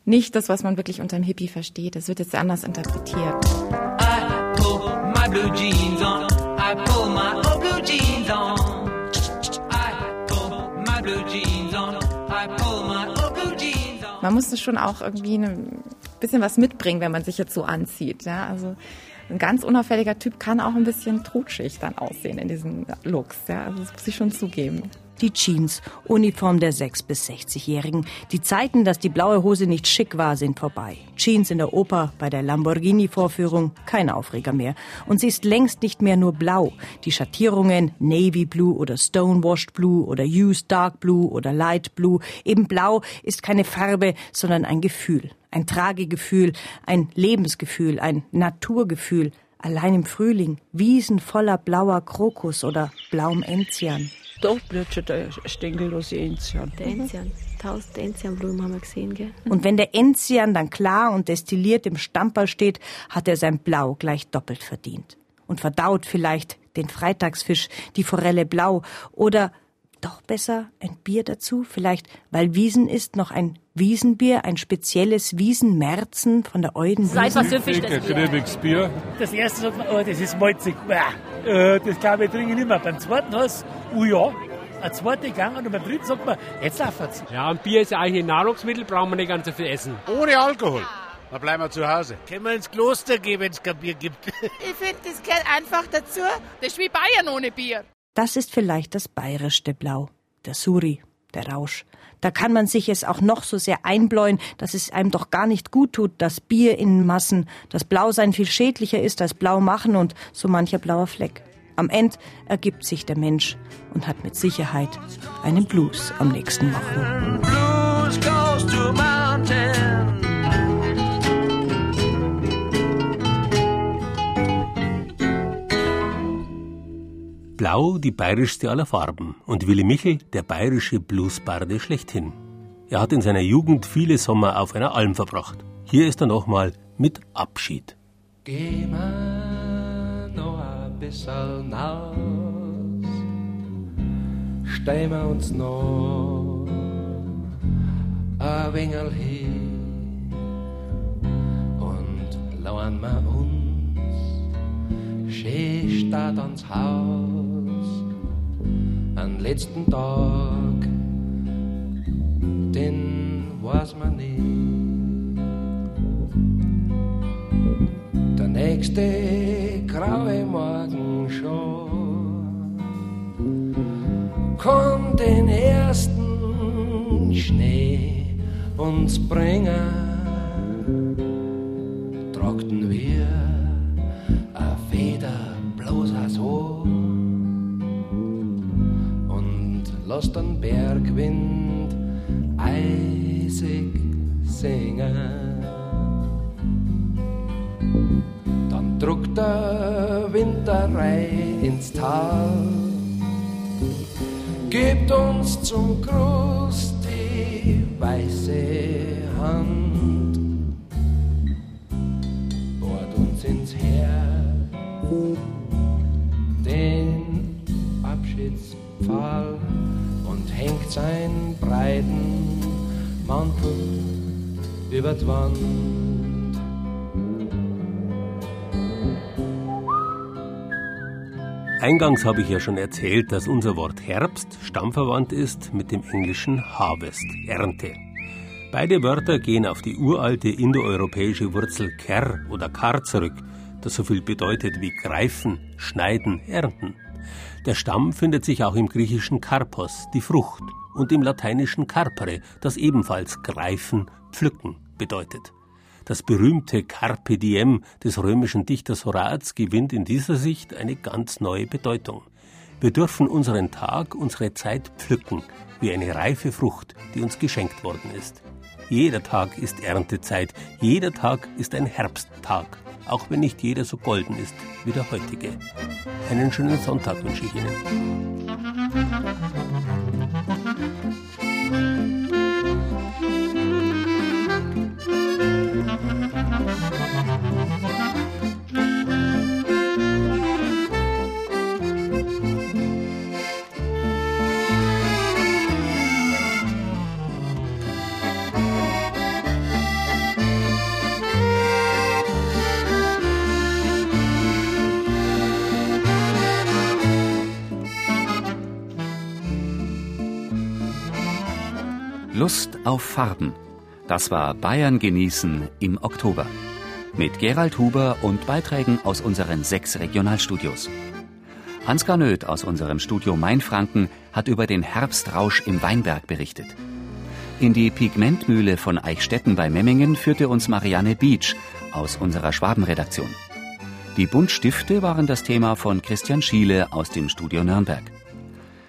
nicht das, was man wirklich unter dem Hippie versteht. Es wird jetzt anders interpretiert. I pull my blue jeans on. I pull Man muss schon auch irgendwie ein bisschen was mitbringen, wenn man sich jetzt so anzieht. Ja? Also ein ganz unauffälliger Typ kann auch ein bisschen trutschig dann aussehen in diesen Looks. Ja? Also das muss ich schon zugeben die Jeans, Uniform der 6- bis 60-Jährigen. Die Zeiten, dass die blaue Hose nicht schick war, sind vorbei. Jeans in der Oper, bei der Lamborghini-Vorführung, kein Aufreger mehr. Und sie ist längst nicht mehr nur blau. Die Schattierungen Navy Blue oder Stonewashed Blue oder Used Dark Blue oder Light Blue. Eben blau ist keine Farbe, sondern ein Gefühl. Ein Tragegefühl, ein Lebensgefühl, ein Naturgefühl. Allein im Frühling, Wiesen voller blauer Krokus oder blauem Enzian. Da blüht schon der stängellose Enzian. Der Enzian. Tausend Enzianblumen haben wir gesehen, gell? Und wenn der Enzian dann klar und destilliert im Stammball steht, hat er sein Blau gleich doppelt verdient. Und verdaut vielleicht den Freitagsfisch, die Forelle blau oder doch besser ein Bier dazu, vielleicht, weil Wiesen ist, noch ein Wiesenbier, ein spezielles Wiesenmerzen von der Euden Seit was süffig das Bier. Das erste sagt man, oh, das ist malzig. Äh, das glaube ich trinke ich nicht mehr. Beim zweiten heißt oh ja, ein zweiter Gang und beim dritten sagt man, jetzt läuft's. Ja, ein Bier ist ja eigentlich ein Nahrungsmittel, brauchen wir nicht ganz so viel essen. Ohne Alkohol. Dann bleiben wir zu Hause. Können wir ins Kloster gehen, wenn es kein Bier gibt. ich finde, das gehört einfach dazu. Das ist wie Bayern ohne Bier. Das ist vielleicht das bayerischste Blau, der Suri, der Rausch. Da kann man sich es auch noch so sehr einbläuen, dass es einem doch gar nicht gut tut, das Bier in Massen, das Blausein viel schädlicher ist als Blau machen und so mancher blauer Fleck. Am Ende ergibt sich der Mensch und hat mit Sicherheit einen Blues am nächsten Morgen. Blau die bayerischste aller Farben und Willi Michel der bayerische Bluesbarde schlechthin. Er hat in seiner Jugend viele Sommer auf einer Alm verbracht. Hier ist er nochmal mit Abschied. Geh mal noch ein bisschen naus, stehen wir uns noch ein wenig hin und lauern wir uns schön statt ans Haus an letzten Tag, den weiß man nicht. Der nächste graue Morgen schon kommt den ersten Schnee uns bringen, trockten wir eine Feder bloß als Ohr lasst den Bergwind eisig singen. Dann druckt der Winterrei ins Tal Gebt uns zum Gruß die weiße Hand, bohrt uns ins Herz den Abschiedspfahl hängt seinen breiten Mantel über die Wand. Eingangs habe ich ja schon erzählt, dass unser Wort Herbst stammverwandt ist mit dem englischen Harvest, Ernte. Beide Wörter gehen auf die uralte indoeuropäische Wurzel ker oder kar zurück, das so viel bedeutet wie greifen, schneiden, ernten. Der Stamm findet sich auch im griechischen Karpos, die Frucht, und im lateinischen carpere, das ebenfalls greifen, pflücken bedeutet. Das berühmte Carpe diem des römischen Dichters Horaz gewinnt in dieser Sicht eine ganz neue Bedeutung. Wir dürfen unseren Tag, unsere Zeit pflücken, wie eine reife Frucht, die uns geschenkt worden ist. Jeder Tag ist Erntezeit, jeder Tag ist ein Herbsttag, auch wenn nicht jeder so golden ist wie der heutige. Einen schönen Sonntag wünsche ich Ihnen. Lust auf Farben. Das war Bayern genießen im Oktober. Mit Gerald Huber und Beiträgen aus unseren sechs Regionalstudios. Ansgar Nöth aus unserem Studio Mainfranken hat über den Herbstrausch im Weinberg berichtet. In die Pigmentmühle von Eichstätten bei Memmingen führte uns Marianne Beach aus unserer Schwabenredaktion. Die Buntstifte waren das Thema von Christian Schiele aus dem Studio Nürnberg.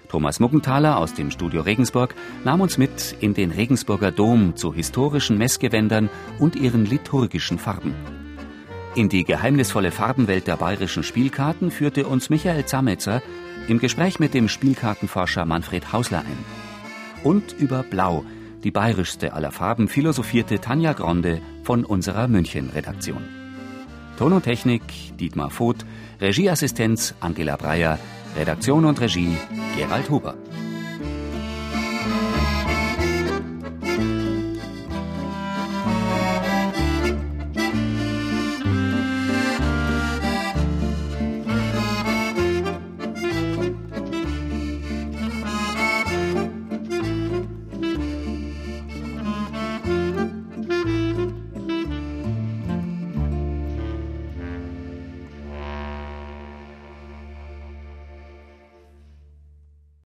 Thomas Muggenthaler aus dem Studio Regensburg nahm uns mit in den Regensburger Dom zu historischen Messgewändern und ihren liturgischen Farben. In die geheimnisvolle Farbenwelt der bayerischen Spielkarten führte uns Michael Zametzer im Gespräch mit dem Spielkartenforscher Manfred Hausler ein. Und über Blau, die bayerischste aller Farben, philosophierte Tanja Gronde von unserer München-Redaktion. Ton und Technik Dietmar Voth, Regieassistenz Angela Breyer, Redaktion und Regie Gerald Huber.